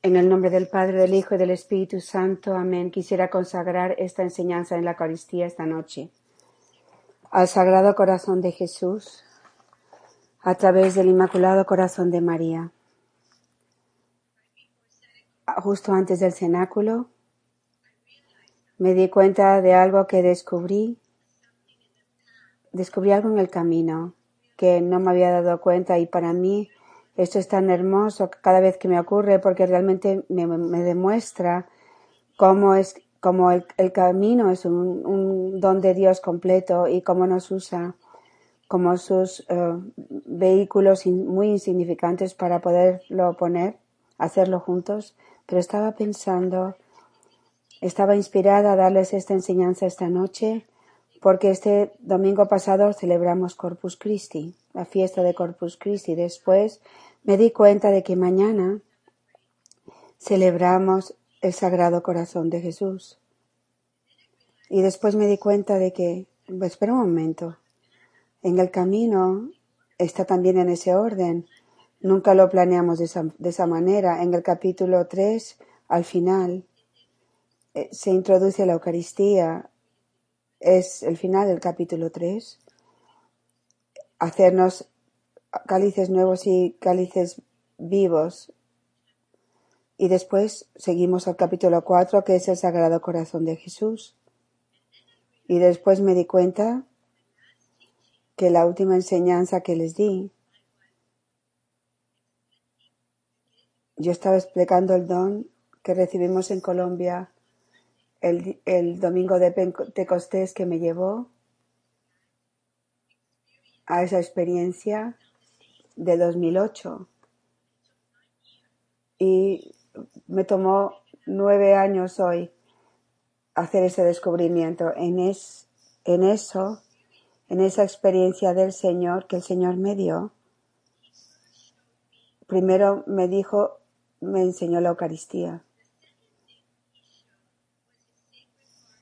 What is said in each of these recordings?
En el nombre del Padre, del Hijo y del Espíritu Santo. Amén. Quisiera consagrar esta enseñanza en la Eucaristía esta noche al Sagrado Corazón de Jesús a través del Inmaculado Corazón de María. Justo antes del cenáculo me di cuenta de algo que descubrí. Descubrí algo en el camino que no me había dado cuenta y para mí esto es tan hermoso cada vez que me ocurre porque realmente me, demuestra cómo es cómo el, camino es un, don de Dios completo y cómo nos usa como sus eh, vehículos muy insignificantes para poderlo poner, hacerlo juntos. Pero estaba pensando, estaba inspirada a darles esta enseñanza esta noche porque este domingo pasado celebramos Corpus Christi, la fiesta de Corpus Christi. Después me di cuenta de que mañana celebramos el Sagrado Corazón de Jesús. Y después me di cuenta de que, pues, espera un momento, en el camino está también en ese orden. Nunca lo planeamos de esa, de esa manera. En el capítulo 3, al final, eh, se introduce la Eucaristía. Es el final del capítulo 3. Hacernos cálices nuevos y cálices vivos. Y después seguimos al capítulo 4, que es el Sagrado Corazón de Jesús. Y después me di cuenta que la última enseñanza que les di, yo estaba explicando el don que recibimos en Colombia el, el domingo de Pentecostés que me llevó a esa experiencia de 2008 y me tomó nueve años hoy hacer ese descubrimiento. En, es, en eso, en esa experiencia del Señor que el Señor me dio, primero me dijo, me enseñó la Eucaristía.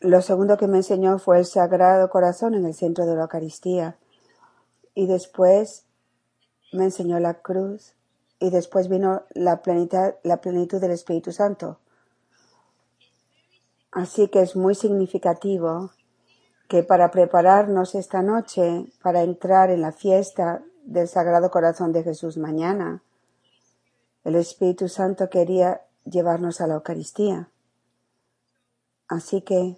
Lo segundo que me enseñó fue el Sagrado Corazón en el centro de la Eucaristía. Y después me enseñó la cruz y después vino la plenitud, la plenitud del Espíritu Santo. Así que es muy significativo que para prepararnos esta noche para entrar en la fiesta del Sagrado Corazón de Jesús mañana, el Espíritu Santo quería llevarnos a la Eucaristía. Así que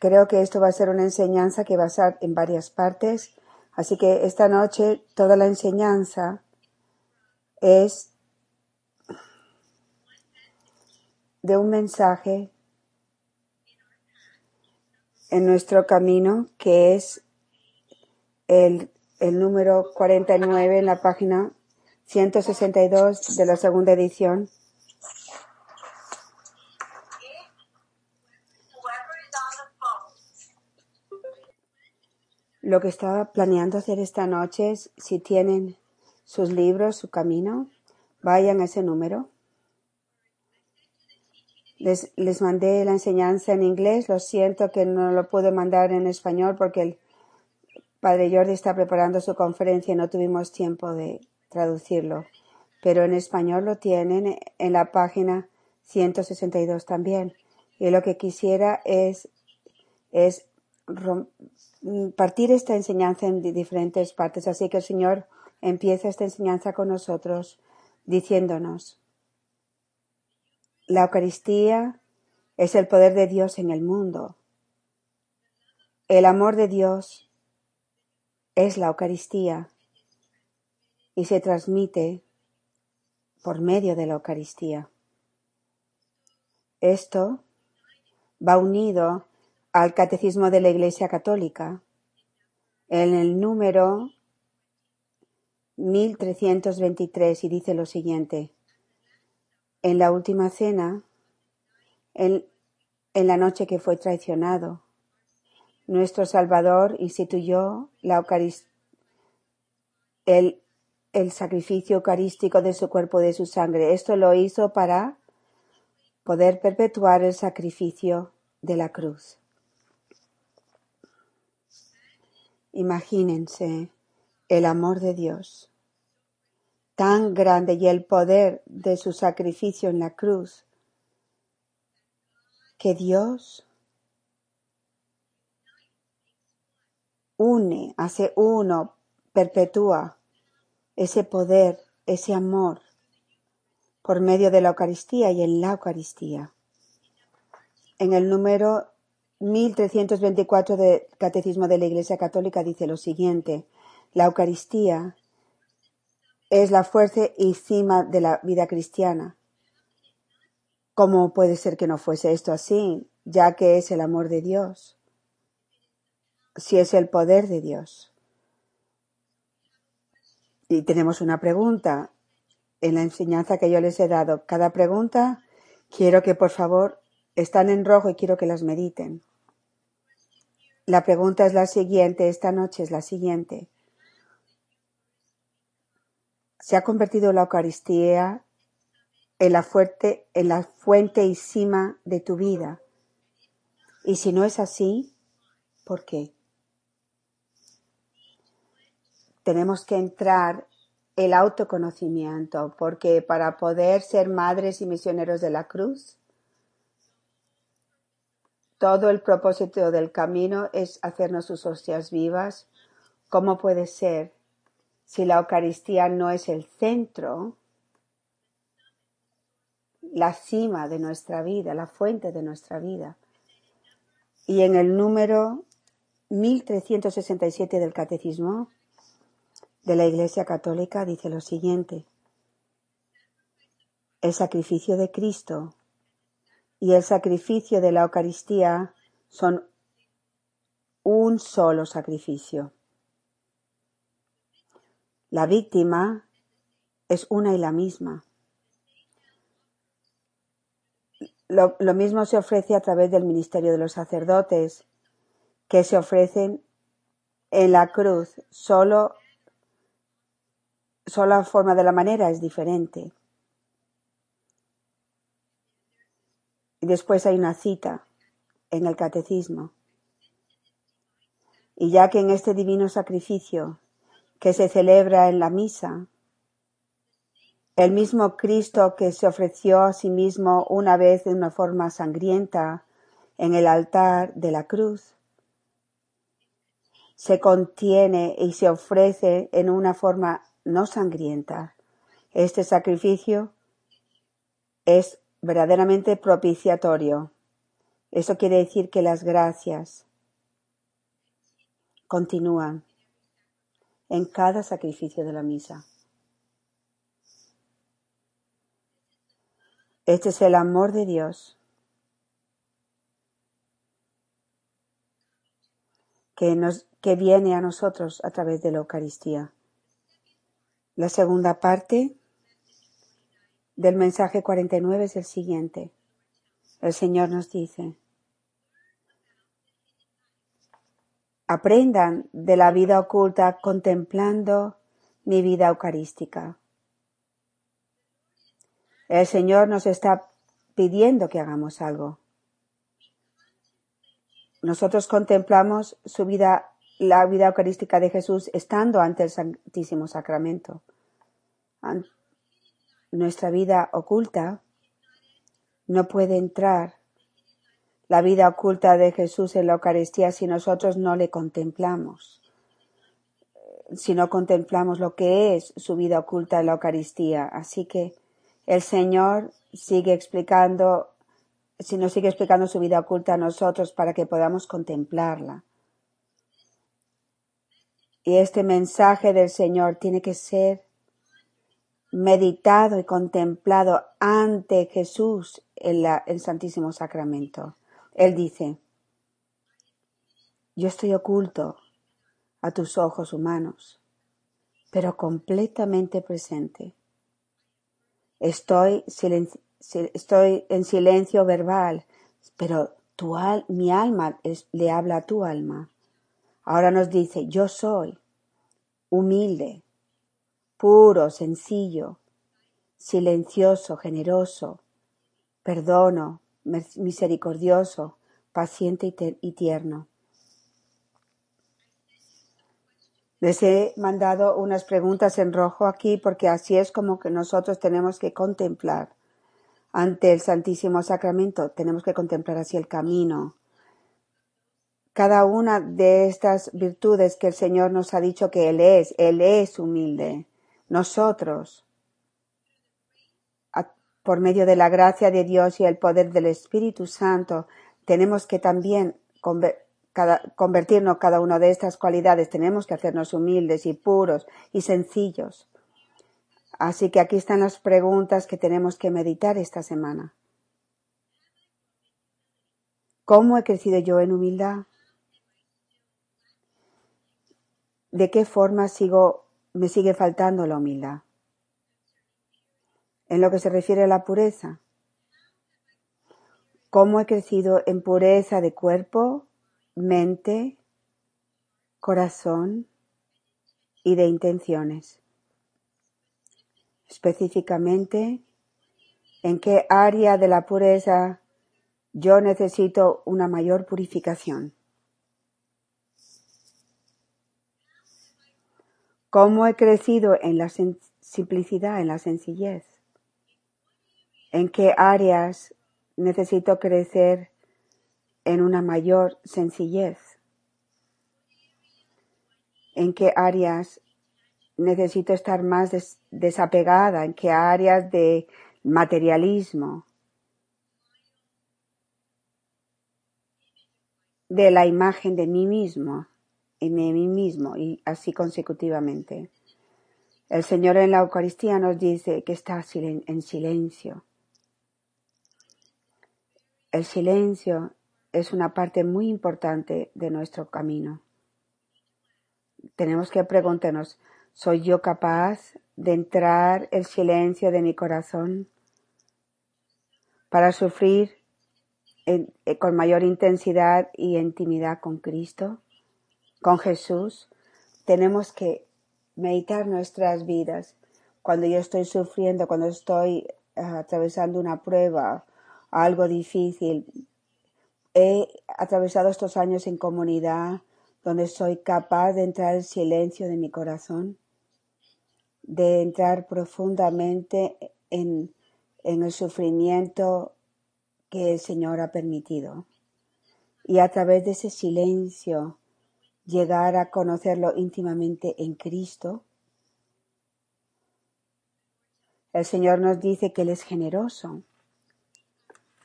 creo que esto va a ser una enseñanza que va a ser en varias partes Así que esta noche toda la enseñanza es de un mensaje en nuestro camino que es el, el número 49 en la página 162 de la segunda edición. Lo que estaba planeando hacer esta noche es, si tienen sus libros, su camino, vayan a ese número. Les, les mandé la enseñanza en inglés. Lo siento que no lo pude mandar en español porque el padre Jordi está preparando su conferencia y no tuvimos tiempo de traducirlo. Pero en español lo tienen en la página 162 también. Y lo que quisiera es, es partir esta enseñanza en diferentes partes. Así que el Señor empieza esta enseñanza con nosotros diciéndonos, la Eucaristía es el poder de Dios en el mundo. El amor de Dios es la Eucaristía y se transmite por medio de la Eucaristía. Esto va unido al Catecismo de la Iglesia Católica, en el número 1323 y dice lo siguiente. En la última cena, en, la noche que fue traicionado, nuestro Salvador instituyó la el, el sacrificio eucarístico de su cuerpo y de su sangre. Esto lo hizo para poder perpetuar el sacrificio de la cruz. Imagínense el amor de Dios tan grande y el poder de su sacrificio en la cruz que Dios une, hace uno, perpetúa ese poder, ese amor por medio de la Eucaristía y en la Eucaristía. En el número 1324 del Catecismo de la Iglesia Católica dice lo siguiente, la Eucaristía es la fuerza y cima de la vida cristiana. ¿Cómo puede ser que no fuese esto así, ya que es el amor de Dios? Si es el poder de Dios. Y tenemos una pregunta en la enseñanza que yo les he dado. Cada pregunta quiero que por favor están en rojo y quiero que las mediten. La pregunta es la siguiente, esta noche es la siguiente. ¿Se ha convertido la Eucaristía en la, fuerte, en la fuente y cima de tu vida? Y si no es así, ¿por qué? Tenemos que entrar el autoconocimiento, porque para poder ser madres y misioneros de la cruz, todo el propósito del camino es hacernos sus hostias vivas. ¿Cómo puede ser si la Eucaristía no es el centro, la cima de nuestra vida, la fuente de nuestra vida? Y en el número 1367 del Catecismo de la Iglesia Católica dice lo siguiente. El sacrificio de Cristo y el sacrificio de la Eucaristía son un solo sacrificio. La víctima es una y la misma. Lo, mismo se ofrece a través del ministerio de los sacerdotes, que se ofrecen en la cruz, solo, solo la forma de la manera es diferente. Y después hay una cita en el catecismo. Y ya que en este divino sacrificio que se celebra en la misa, el mismo Cristo que se ofreció a sí mismo una vez de una forma sangrienta en el altar de la cruz, se contiene y se ofrece en una forma no sangrienta. Este sacrificio es verdaderamente propiciatorio. Eso quiere decir que las gracias continúan en cada sacrificio de la misa. Este es el amor de Dios que, nos, que viene a nosotros a través de la Eucaristía. La segunda parte del mensaje 49 es el siguiente. El Señor nos dice, aprendan de la vida oculta contemplando mi vida eucarística. El Señor nos está pidiendo que hagamos algo. Nosotros contemplamos su vida, la vida eucarística de Jesús estando ante el Santísimo Sacramento, nuestra vida oculta, no puede entrar la vida oculta de Jesús en la Eucaristía si nosotros no le contemplamos, si no contemplamos lo que es su vida oculta en la Eucaristía. Así que el Señor sigue explicando, si nos sigue explicando su vida oculta a nosotros para que podamos contemplarla. Y este mensaje del Señor tiene que ser meditado y contemplado ante Jesús en el Santísimo Sacramento. Él dice, yo estoy oculto a tus ojos humanos, pero completamente presente. Estoy, estoy en silencio verbal, pero tu mi alma le habla a tu alma. Ahora nos dice, yo soy humilde, puro, sencillo, silencioso, generoso, perdono, misericordioso, paciente y tierno. Les he mandado unas preguntas en rojo aquí porque así es como que nosotros tenemos que contemplar ante el Santísimo Sacramento. Tenemos que contemplar así el camino. Cada una de estas virtudes que el Señor nos ha dicho que Él es, Él es humilde. Nosotros, por medio de la gracia de Dios y el poder del Espíritu Santo, tenemos que también convertirnos cada una de estas cualidades. Tenemos que hacernos humildes y puros y sencillos. Así que aquí están las preguntas que tenemos que meditar esta semana. ¿Cómo he crecido yo en humildad? ¿De qué forma sigo, me sigue faltando la humildad? En lo que se refiere a la pureza. ¿Cómo he crecido en pureza de cuerpo, mente, corazón y de intenciones? Específicamente, ¿en qué área de la pureza yo necesito una mayor purificación? ¿Cómo he crecido en la simplicidad, en la sencillez? ¿En qué áreas necesito crecer en una mayor sencillez? ¿En qué áreas necesito estar más desapegada, en qué áreas de materialismo, de la imagen de mí mismo, en mí mismo, y así consecutivamente. El Señor en la Eucaristía nos dice que está en silencio. El silencio es una parte muy importante de nuestro camino. Tenemos que preguntarnos, ¿Soy yo capaz de entrar el silencio de mi corazón para sufrir eh, con mayor intensidad y intimidad con Cristo, con Jesús? Tenemos que meditar nuestras vidas. Cuando yo estoy sufriendo, cuando estoy eh, atravesando una prueba, algo difícil, he atravesado estos años en comunidad donde soy capaz de entrar el silencio de mi corazón de entrar profundamente en, en el sufrimiento que el Señor ha permitido y a través de ese silencio llegar a conocerlo íntimamente en Cristo. El Señor nos dice que Él es generoso,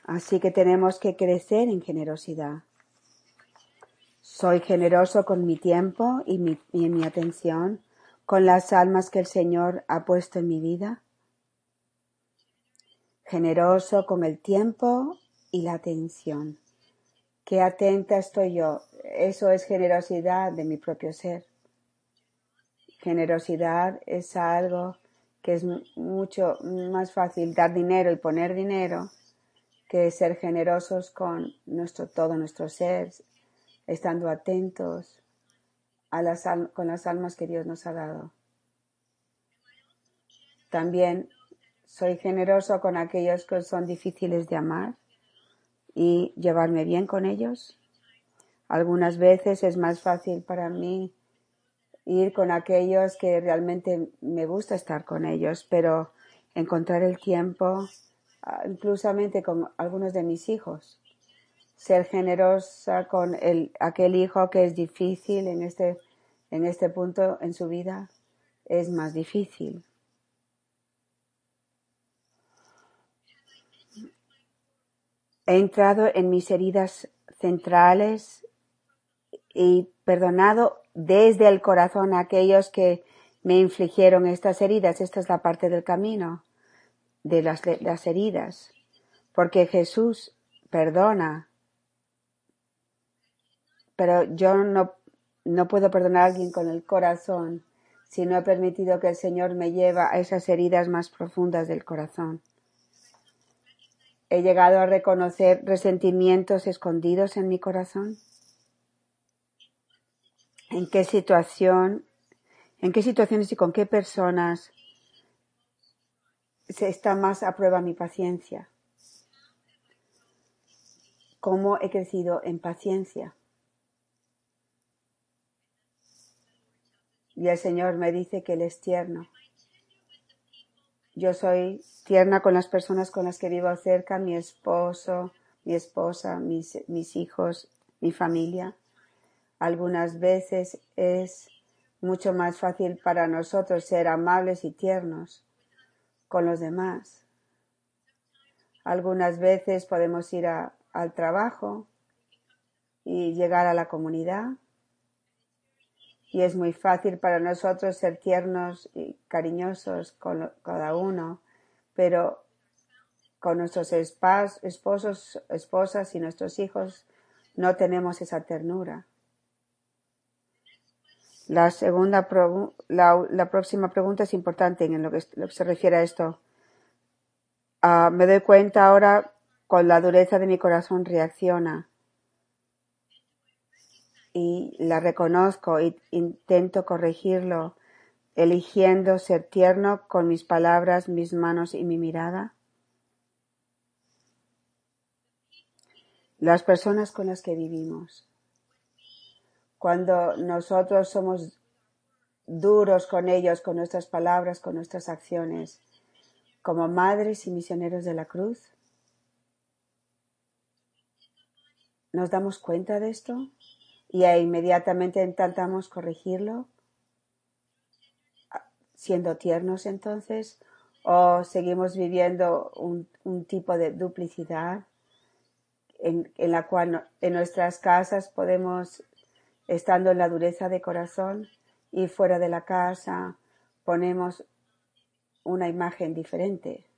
así que tenemos que crecer en generosidad. Soy generoso con mi tiempo y, mi, atención con las almas que el Señor ha puesto en mi vida? Generoso con el tiempo y la atención. Qué atenta estoy yo. Eso es generosidad de mi propio ser. Generosidad es algo que es mucho más fácil dar dinero y poner dinero que ser generosos con nuestro todo nuestro ser, estando atentos con las almas que Dios nos ha dado. También soy generoso con aquellos que son difíciles de amar y llevarme bien con ellos. Algunas veces es más fácil para mí ir con aquellos que realmente me gusta estar con ellos, pero encontrar el tiempo, ah, inclusamente con algunos de mis hijos, ser generosa con el, aquel hijo que es difícil en este, en este punto en su vida es más difícil. He entrado en mis heridas centrales y perdonado desde el corazón a aquellos que me infligieron estas heridas. Esta es la parte del camino de las, las heridas. Porque Jesús perdona pero yo no, no puedo perdonar a alguien con el corazón si no he permitido que el Señor me lleve a esas heridas más profundas del corazón. He llegado a reconocer resentimientos escondidos en mi corazón. ¿En qué situación, en qué situaciones y con qué personas se está más a prueba mi paciencia? ¿Cómo he crecido en paciencia? Y el Señor me dice que Él es tierno. Yo soy tierna con las personas con las que vivo cerca, mi esposo, mi esposa, mis, mis hijos, mi familia. Algunas veces es mucho más fácil para nosotros ser amables y tiernos con los demás. Algunas veces podemos ir al trabajo y llegar a la comunidad y es muy fácil para nosotros ser tiernos y cariñosos con cada uno, pero con nuestros esposos, esposas y nuestros hijos no tenemos esa ternura. La segunda, la, próxima pregunta es importante en lo que, se refiere a esto. Ah, me doy cuenta ahora con la dureza de mi corazón reacciona y la reconozco e intento corregirlo, eligiendo ser tierno con mis palabras, mis manos y mi mirada. Las personas con las que vivimos. Cuando nosotros somos duros con ellos, con nuestras palabras, con nuestras acciones, como madres y misioneros de la cruz, ¿nos damos cuenta de esto? Y inmediatamente intentamos corregirlo, siendo tiernos entonces, o seguimos viviendo un, tipo de duplicidad en, en, la cual en nuestras casas podemos, estando en la dureza de corazón y fuera de la casa, ponemos una imagen diferente.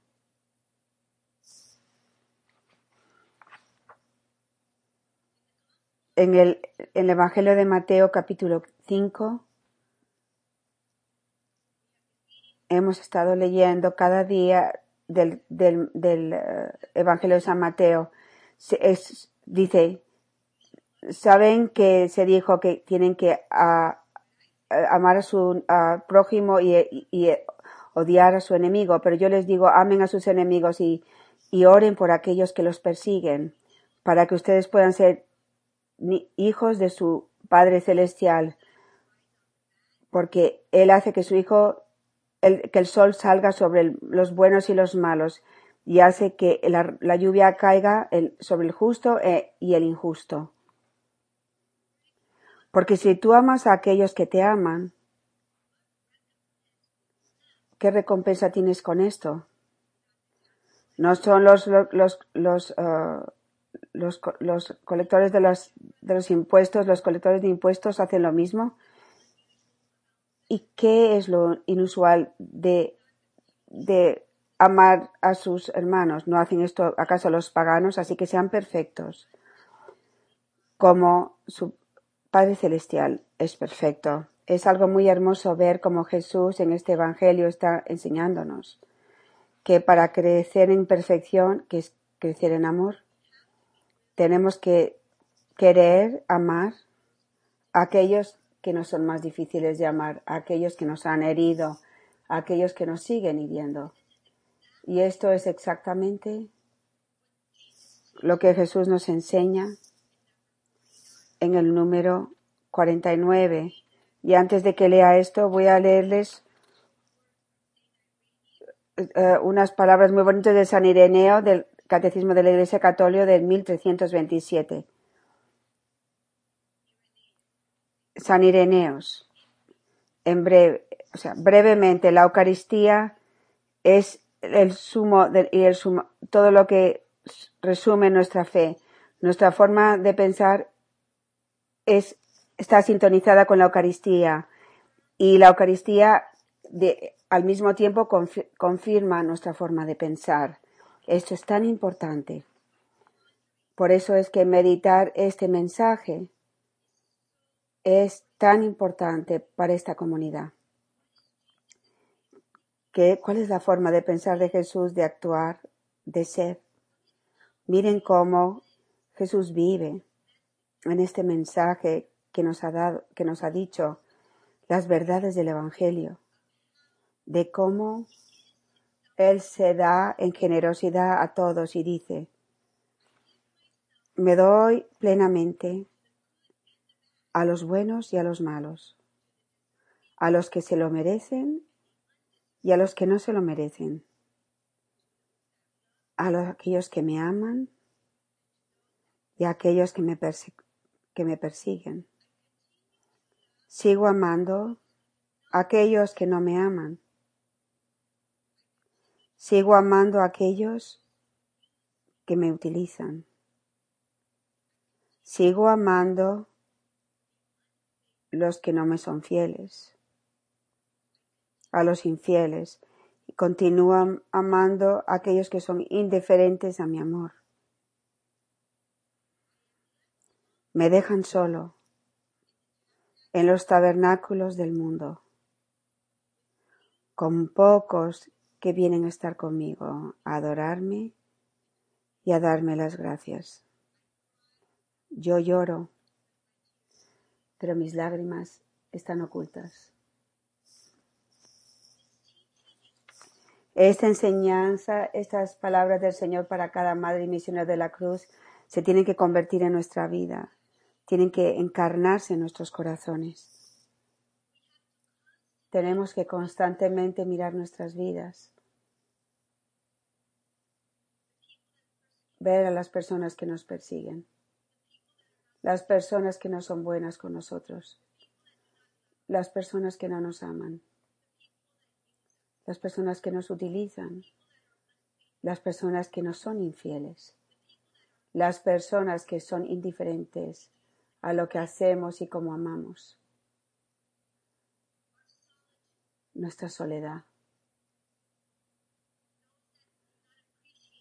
En el, Evangelio de Mateo capítulo 5 hemos estado leyendo cada día del, eh, Evangelio de San Mateo. dice, saben que se dijo que tienen que amar a su prójimo y, odiar a su enemigo, pero yo les digo, amen a sus enemigos y oren por aquellos que los persiguen, para que ustedes puedan ser hijos de su Padre Celestial, porque Él hace que su Hijo, que el sol salga sobre los buenos y los malos, y hace que la, lluvia caiga sobre el justo e, y el injusto. Porque si tú amas a aquellos que te aman, ¿qué recompensa tienes con esto? No son los, los, los, uh, los, los colectores de los, de los impuestos, los colectores de impuestos hacen lo mismo. ¿Y qué es lo inusual de, de amar a sus hermanos? ¿No hacen esto acaso los paganos? Así que sean perfectos. Como su Padre Celestial es perfecto. Es algo muy hermoso ver cómo Jesús en este Evangelio está enseñándonos que para crecer en perfección, que es crecer en amor, tenemos que querer amar a aquellos que nos son más difíciles de amar, a aquellos que nos han herido, a aquellos que nos siguen hiriendo. Y esto es exactamente lo que Jesús nos enseña en el número 49. Y antes de que lea esto, voy a leerles eh, unas palabras muy bonitas de San Ireneo del Catecismo de la Iglesia Católica del 1327. San Ireneos. En breve, o sea, brevemente, la Eucaristía es el sumo y el sumo, todo lo que resume nuestra fe. Nuestra forma de pensar es, está sintonizada con la Eucaristía y la Eucaristía de, al mismo tiempo confirma nuestra forma de pensar. Esto es tan importante. Por eso es que meditar este mensaje es tan importante para esta comunidad. ¿Qué, ¿Cuál es la forma de pensar de Jesús, de actuar, de ser? Miren cómo Jesús vive en este mensaje que nos ha dado, que nos ha dicho las verdades del Evangelio, de cómo él se da en generosidad a todos y dice, me doy plenamente a los buenos y a los malos, a los que se lo merecen y a los que no se lo merecen, a los, aquellos que me aman y a aquellos que me, que me persiguen. Sigo amando a aquellos que no me aman. Sigo amando a aquellos que me utilizan. Sigo amando los que no me son fieles, a los infieles, y continúo amando a aquellos que son indiferentes a mi amor. Me dejan solo en los tabernáculos del mundo, con pocos que vienen a estar conmigo, a adorarme y a darme las gracias. Yo lloro, pero mis lágrimas están ocultas. Esta enseñanza, estas palabras del Señor para cada madre y misionera de la cruz se tienen que convertir en nuestra vida tienen que encarnarse en nuestros corazones. Tenemos que constantemente mirar nuestras vidas, ver a las personas que nos persiguen, las personas que no son buenas con nosotros, las personas que no nos aman, las personas que nos utilizan, las personas que no son infieles, las personas que son indiferentes, a lo que hacemos y cómo amamos. Nuestra soledad.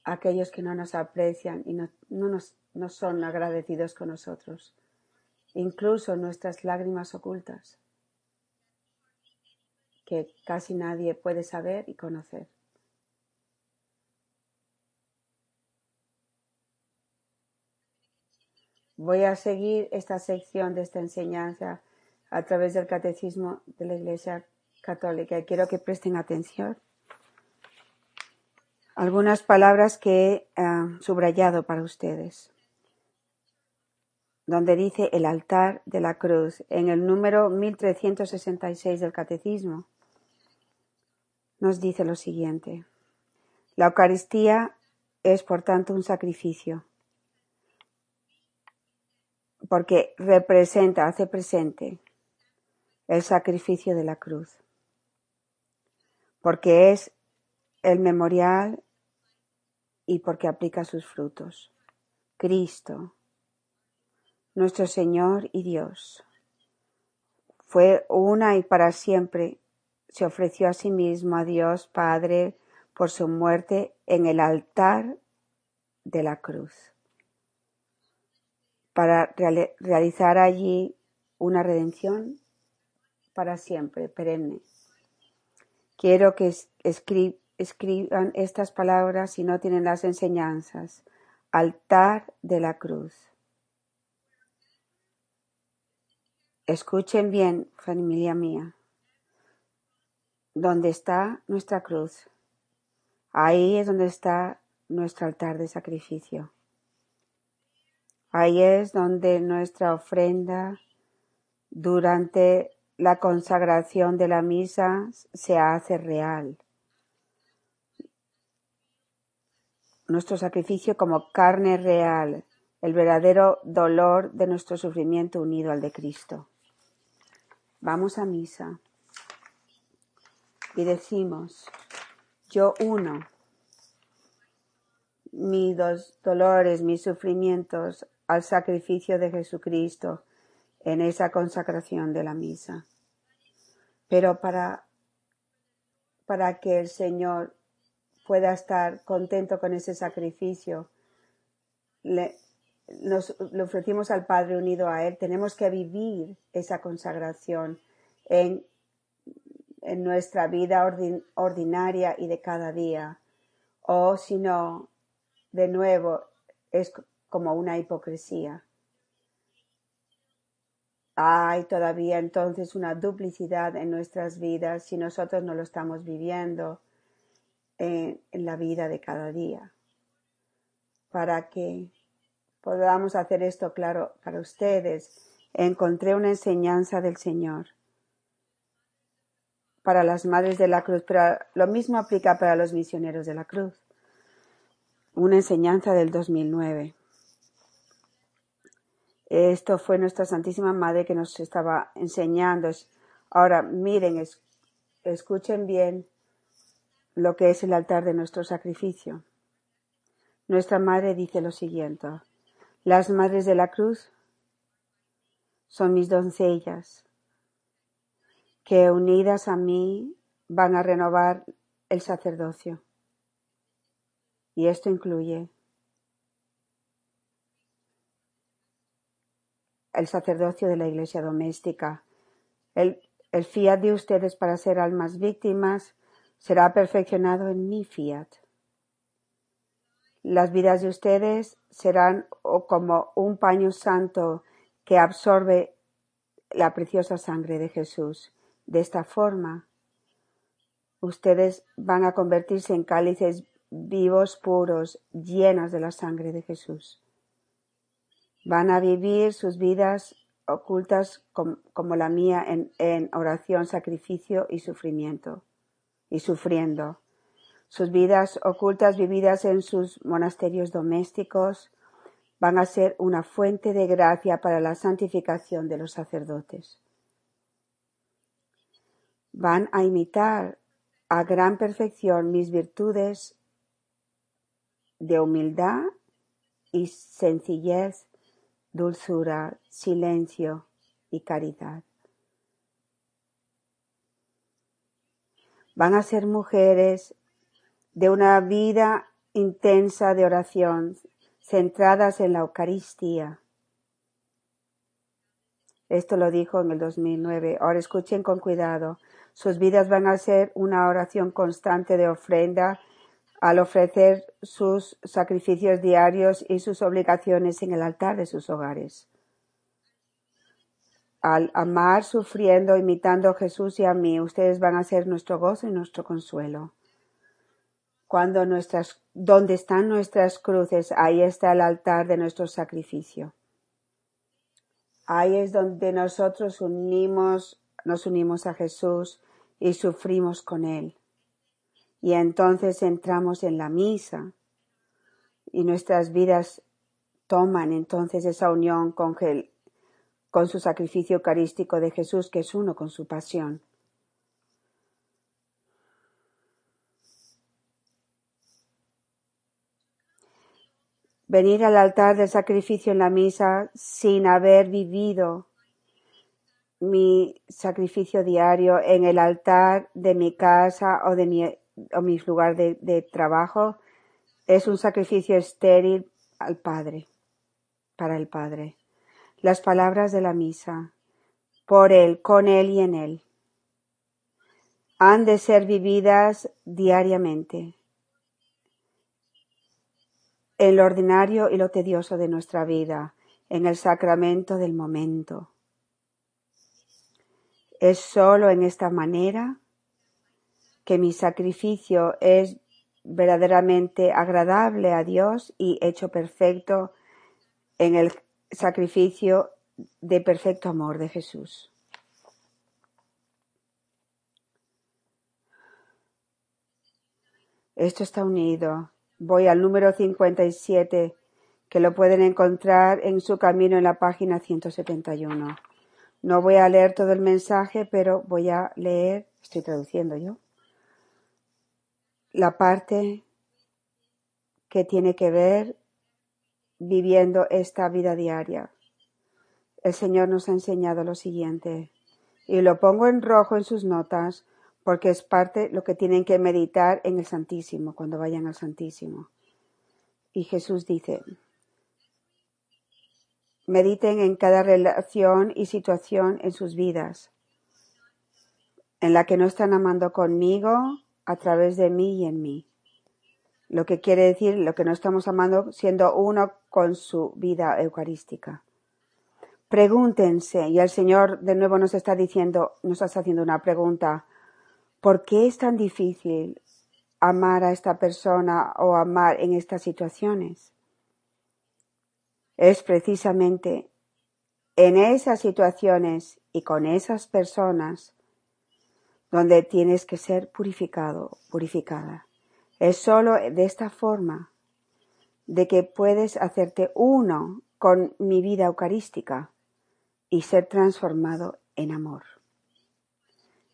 Aquellos que no nos aprecian y no, nos, no son agradecidos con nosotros. Incluso nuestras lágrimas ocultas que casi nadie puede saber y conocer. Voy a seguir esta sección de esta enseñanza a través del catecismo de la Iglesia Católica y quiero que presten atención. Algunas palabras que he ah, subrayado para ustedes, donde dice el altar de la cruz, en el número 1366 del catecismo, nos dice lo siguiente. La Eucaristía es, por tanto, un sacrificio porque representa, hace presente el sacrificio de la cruz, porque es el memorial y porque aplica sus frutos. Cristo, nuestro Señor y Dios, fue una y para siempre, se ofreció a sí mismo a Dios Padre por su muerte en el altar de la cruz para realizar allí una redención para siempre, perenne. Quiero que escriban estas palabras si no tienen las enseñanzas. Altar de la cruz. Escuchen bien, familia mía. ¿Dónde está nuestra cruz? Ahí es donde está nuestro altar de sacrificio. Ahí es donde nuestra ofrenda durante la consagración de la misa se hace real. Nuestro sacrificio como carne real, el verdadero dolor de nuestro sufrimiento unido al de Cristo. Vamos a misa y decimos, yo uno mis dolores, mis sufrimientos al sacrificio de Jesucristo en esa consagración de la misa. Pero para, para que el Señor pueda estar contento con ese sacrificio, le, nos ofrecimos al Padre unido a Él. Tenemos que vivir esa consagración en, en nuestra vida ordinaria y de cada día. O si no, de nuevo, es como una hipocresía. Hay todavía entonces una duplicidad en nuestras vidas si nosotros no lo estamos viviendo en, la vida de cada día. Para que podamos hacer esto claro para ustedes, encontré una enseñanza del Señor para las madres de la cruz, pero lo mismo aplica para los misioneros de la cruz. Una enseñanza del 2009. Esto fue nuestra Santísima Madre que nos estaba enseñando. Ahora, miren, escuchen bien lo que es el altar de nuestro sacrificio. Nuestra Madre dice lo siguiente. Las madres de la cruz son mis doncellas, que unidas a mí van a renovar el sacerdocio. Y esto incluye el sacerdocio de la iglesia doméstica. El, el fiat de ustedes para ser almas víctimas será perfeccionado en mi fiat. Las vidas de ustedes serán como un paño santo que absorbe la preciosa sangre de Jesús. De esta forma, ustedes van a convertirse en cálices vivos, puros, llenos de la sangre de Jesús. Van a vivir sus vidas ocultas como, la mía en, en oración, sacrificio y sufrimiento, y sufriendo. Sus vidas ocultas vividas en sus monasterios domésticos van a ser una fuente de gracia para la santificación de los sacerdotes. Van a imitar a gran perfección mis virtudes de humildad y sencillez dulzura, silencio y caridad. Van a ser mujeres de una vida intensa de oración, centradas en la Eucaristía. Esto lo dijo en el 2009. Ahora escuchen con cuidado. Sus vidas van a ser una oración constante de ofrenda al ofrecer sus sacrificios diarios y sus obligaciones en el altar de sus hogares. Al amar, sufriendo, imitando a Jesús y a mí, ustedes van a ser nuestro gozo y nuestro consuelo. Cuando nuestras, donde están nuestras cruces, ahí está el altar de nuestro sacrificio. Ahí es donde nosotros unimos, nos unimos a Jesús y sufrimos con Él. Y entonces entramos en la misa y nuestras vidas toman entonces esa unión con, con su sacrificio eucarístico de Jesús, que es uno con su pasión. Venir al altar del sacrificio en la misa sin haber vivido mi sacrificio diario en el altar de mi casa o de mi o mi lugar de, trabajo es un sacrificio estéril al Padre, para el Padre. Las palabras de la misa, por Él, con Él y en Él, han de ser vividas diariamente en lo ordinario y lo tedioso de nuestra vida, en el sacramento del momento. Es sólo en esta manera que mi sacrificio es verdaderamente agradable a Dios y hecho perfecto en el sacrificio de perfecto amor de Jesús. Esto está unido. Voy al número 57, que lo pueden encontrar en su camino en la página 171. No voy a leer todo el mensaje, pero voy a leer, estoy traduciendo yo la parte que tiene que ver viviendo esta vida diaria. El Señor nos ha enseñado lo siguiente, y lo pongo en rojo en sus notas porque es parte lo que tienen que meditar en el Santísimo, cuando vayan al Santísimo. Y Jesús dice, mediten en cada relación y situación en sus vidas, en la que no están amando conmigo, a través de mí y en mí. Lo que quiere decir lo que no estamos amando siendo uno con su vida eucarística. Pregúntense, y el Señor de nuevo nos está diciendo, nos está haciendo una pregunta, ¿por qué es tan difícil amar a esta persona o amar en estas situaciones? Es precisamente en esas situaciones y con esas personas donde tienes que ser purificado, purificada. Es solo de esta forma de que puedes hacerte uno con mi vida eucarística y ser transformado en amor.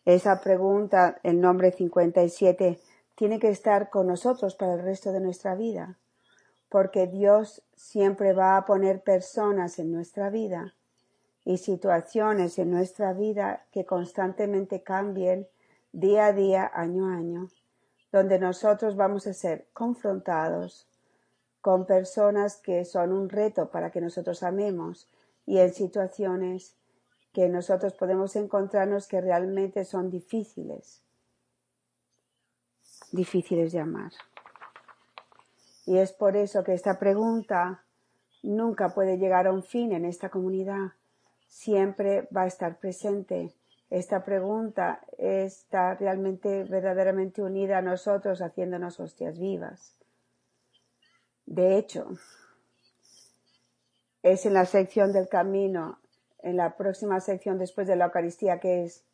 Esa pregunta, el nombre 57, tiene que estar con nosotros para el resto de nuestra vida, porque Dios siempre va a poner personas en nuestra vida y situaciones en nuestra vida que constantemente cambien día a día, año a año, donde nosotros vamos a ser confrontados con personas que son un reto para que nosotros amemos y en situaciones que nosotros podemos encontrarnos que realmente son difíciles, difíciles de amar. Y es por eso que esta pregunta nunca puede llegar a un fin en esta comunidad, siempre va a estar presente. Esta pregunta está realmente, verdaderamente unida a nosotros, haciéndonos hostias vivas. De hecho, es en la sección del camino, en la próxima sección después de la Eucaristía, que es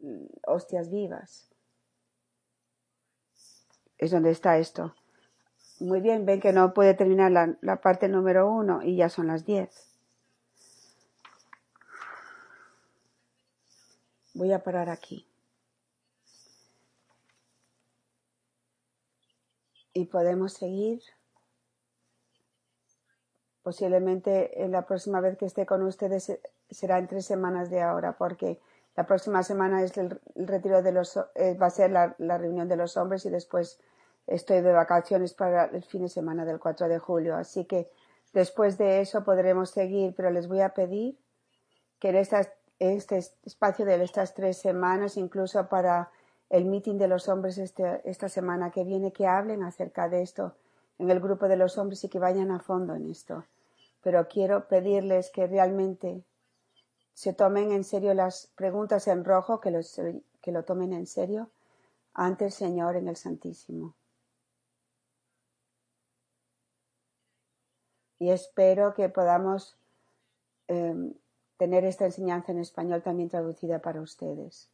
mm, hostias vivas. Es donde está esto. Muy bien, ven que no puede terminar la, la parte número uno y ya son las diez. Voy a parar aquí. Y podemos seguir. Posiblemente la próxima vez que esté con ustedes eh, será en tres semanas de ahora, porque la próxima semana es el, retiro de los, eh, va a ser la, la, reunión de los hombres y después estoy de vacaciones para el fin de semana del 4 de julio. Así que después de eso podremos seguir, pero les voy a pedir que en estas este espacio de estas tres semanas, incluso para el meeting de los hombres este, esta semana que viene, que hablen acerca de esto en el grupo de los hombres y que vayan a fondo en esto. Pero quiero pedirles que realmente se tomen en serio las preguntas en rojo, que, los, que lo tomen en serio ante el Señor en el Santísimo. Y espero que podamos eh, tener esta enseñanza en español también traducida para ustedes.